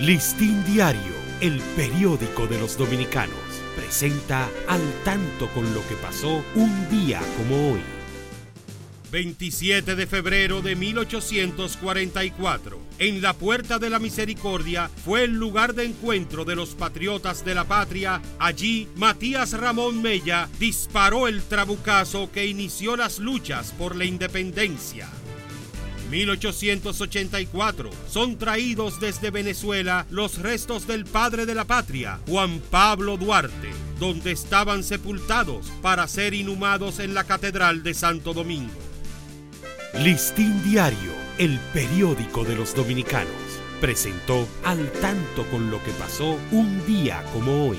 Listín Diario, el periódico de los dominicanos, presenta al tanto con lo que pasó un día como hoy. 27 de febrero de 1844. En la Puerta de la Misericordia fue el lugar de encuentro de los patriotas de la patria. Allí, Matías Ramón Mella disparó el trabucazo que inició las luchas por la independencia. 1884 son traídos desde Venezuela los restos del padre de la patria, Juan Pablo Duarte, donde estaban sepultados para ser inhumados en la Catedral de Santo Domingo. Listín Diario, el periódico de los dominicanos, presentó al tanto con lo que pasó un día como hoy.